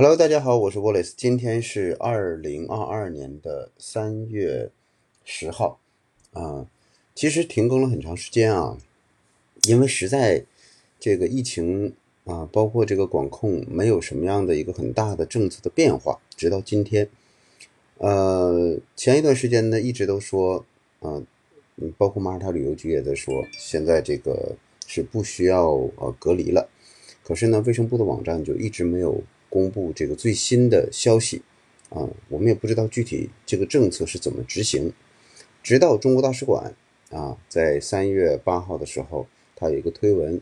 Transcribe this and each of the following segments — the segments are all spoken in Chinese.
Hello，大家好，我是 Wallace，今天是二零二二年的三月十号，啊，其实停更了很长时间啊，因为实在这个疫情啊，包括这个管控，没有什么样的一个很大的政策的变化，直到今天，呃，前一段时间呢，一直都说，啊，嗯，包括马耳他旅游局也在说，现在这个是不需要呃隔离了，可是呢，卫生部的网站就一直没有。公布这个最新的消息啊，我们也不知道具体这个政策是怎么执行。直到中国大使馆啊，在三月八号的时候，他有一个推文，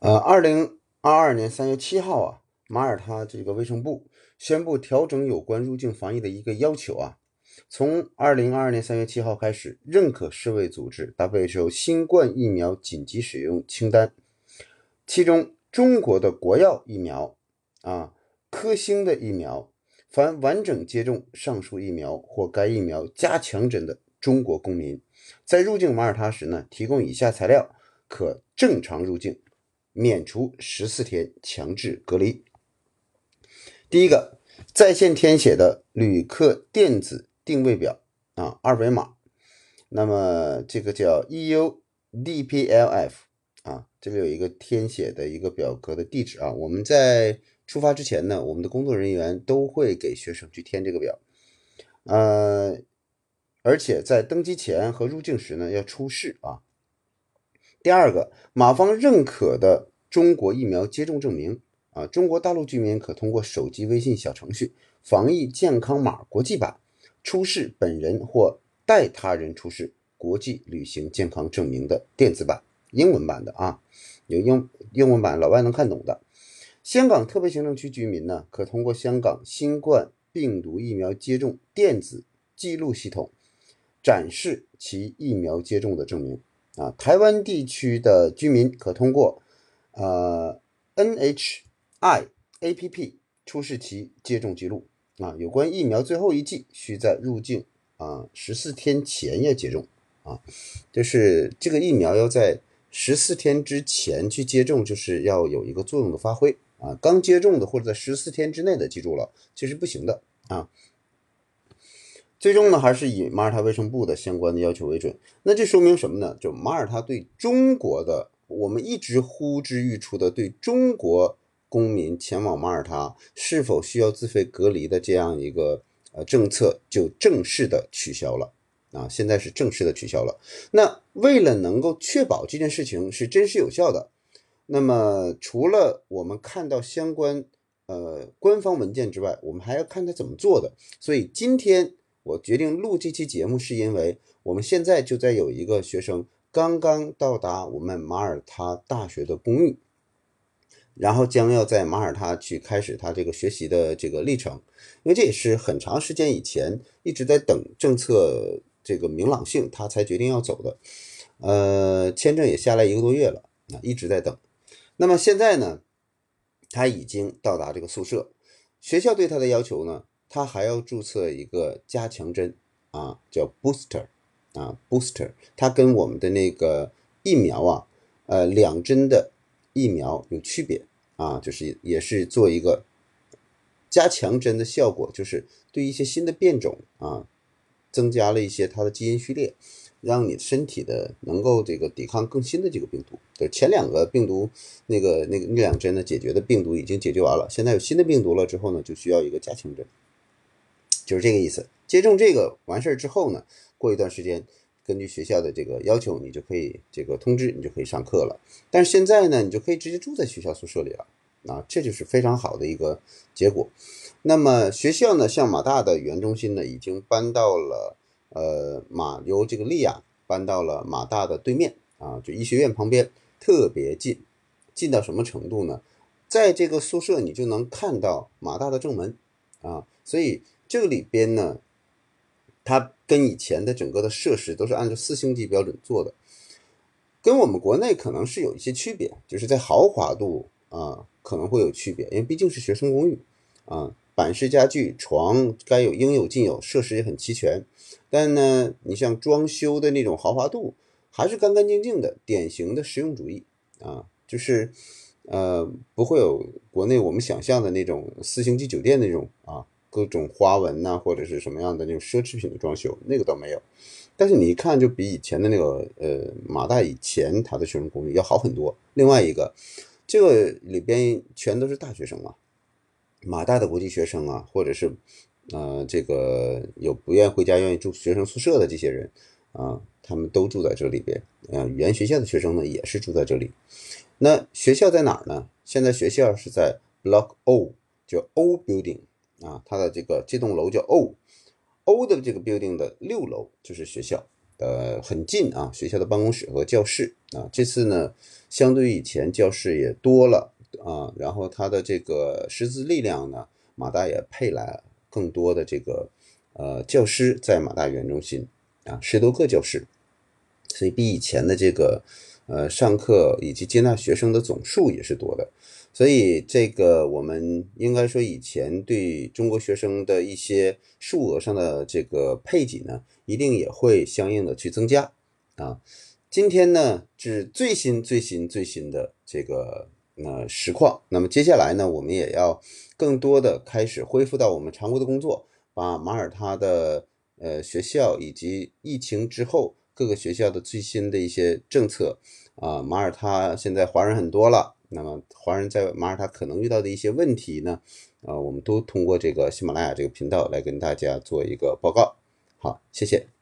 呃，二零二二年三月七号啊，马耳他这个卫生部宣布调整有关入境防疫的一个要求啊，从二零二二年三月七号开始，认可世卫组织 WHO 新冠疫苗紧急使用清单，其中中国的国药疫苗啊。科兴的疫苗，凡完整接种上述疫苗或该疫苗加强针的中国公民，在入境马耳他时呢，提供以下材料，可正常入境，免除十四天强制隔离。第一个，在线填写的旅客电子定位表啊，二维码，那么这个叫 EU DPLF 啊，这里有一个填写的一个表格的地址啊，我们在。出发之前呢，我们的工作人员都会给学生去填这个表，呃，而且在登机前和入境时呢要出示啊。第二个，马方认可的中国疫苗接种证明啊，中国大陆居民可通过手机微信小程序“防疫健康码国际版”出示本人或代他人出示国际旅行健康证明的电子版，英文版的啊，有英英文版，老外能看懂的。香港特别行政区居民呢，可通过香港新冠病毒疫苗接种电子记录系统展示其疫苗接种的证明。啊，台湾地区的居民可通过呃 NHI APP 出示其接种记录。啊，有关疫苗最后一剂需在入境啊十四天前要接种。啊，就是这个疫苗要在十四天之前去接种，就是要有一个作用的发挥。啊，刚接种的或者在十四天之内的，记住了，这是不行的啊。最终呢，还是以马耳他卫生部的相关的要求为准。那这说明什么呢？就马耳他对中国的，我们一直呼之欲出的对中国公民前往马耳他是否需要自费隔离的这样一个呃政策，就正式的取消了啊。现在是正式的取消了。那为了能够确保这件事情是真实有效的。那么，除了我们看到相关呃官方文件之外，我们还要看他怎么做的。所以今天我决定录这期节目，是因为我们现在就在有一个学生刚刚到达我们马耳他大学的公寓，然后将要在马耳他去开始他这个学习的这个历程。因为这也是很长时间以前一直在等政策这个明朗性，他才决定要走的。呃，签证也下来一个多月了，啊，一直在等。那么现在呢，他已经到达这个宿舍，学校对他的要求呢，他还要注册一个加强针啊，叫 booster 啊 booster，它跟我们的那个疫苗啊，呃两针的疫苗有区别啊，就是也是做一个加强针的效果，就是对一些新的变种啊，增加了一些它的基因序列。让你身体的能够这个抵抗更新的这个病毒，对前两个病毒那个那个那两针呢解决的病毒已经解决完了，现在有新的病毒了之后呢，就需要一个加强针，就是这个意思。接种这个完事儿之后呢，过一段时间，根据学校的这个要求，你就可以这个通知，你就可以上课了。但是现在呢，你就可以直接住在学校宿舍里了啊，这就是非常好的一个结果。那么学校呢，像马大的语言中心呢，已经搬到了。呃，马由这个利亚搬到了马大的对面啊，就医学院旁边，特别近，近到什么程度呢？在这个宿舍你就能看到马大的正门啊，所以这里边呢，它跟以前的整个的设施都是按照四星级标准做的，跟我们国内可能是有一些区别，就是在豪华度啊可能会有区别，因为毕竟是学生公寓啊。板式家具、床该有应有尽有，设施也很齐全。但呢，你像装修的那种豪华度，还是干干净净的，典型的实用主义啊。就是，呃，不会有国内我们想象的那种四星级酒店那种啊，各种花纹呐，或者是什么样的那种奢侈品的装修，那个倒没有。但是你一看，就比以前的那个呃马大以前他的学生公寓要好很多。另外一个，这个里边全都是大学生啊，马大的国际学生啊，或者是呃这个有不愿回家愿意住学生宿舍的这些人啊，他们都住在这里边。呃，语言学校的学生呢也是住在这里。那学校在哪儿呢？现在学校是在 Block O，叫 O Building 啊，它的这个这栋楼叫 O。O 的这个 building 的六楼就是学校，呃，很近啊，学校的办公室和教室啊。这次呢，相对于以前教室也多了啊，然后它的这个师资力量呢，马大也配来更多的这个呃教师在马大语言中心啊，十多个教师，所以比以前的这个呃上课以及接纳学生的总数也是多的。所以，这个我们应该说，以前对中国学生的一些数额上的这个配给呢，一定也会相应的去增加啊。今天呢是最新、最新、最新的这个呃实况。那么接下来呢，我们也要更多的开始恢复到我们常规的工作，把马耳他的呃学校以及疫情之后各个学校的最新的一些政策啊，马耳他现在华人很多了。那么，华人在马耳他可能遇到的一些问题呢？啊，我们都通过这个喜马拉雅这个频道来跟大家做一个报告。好，谢谢。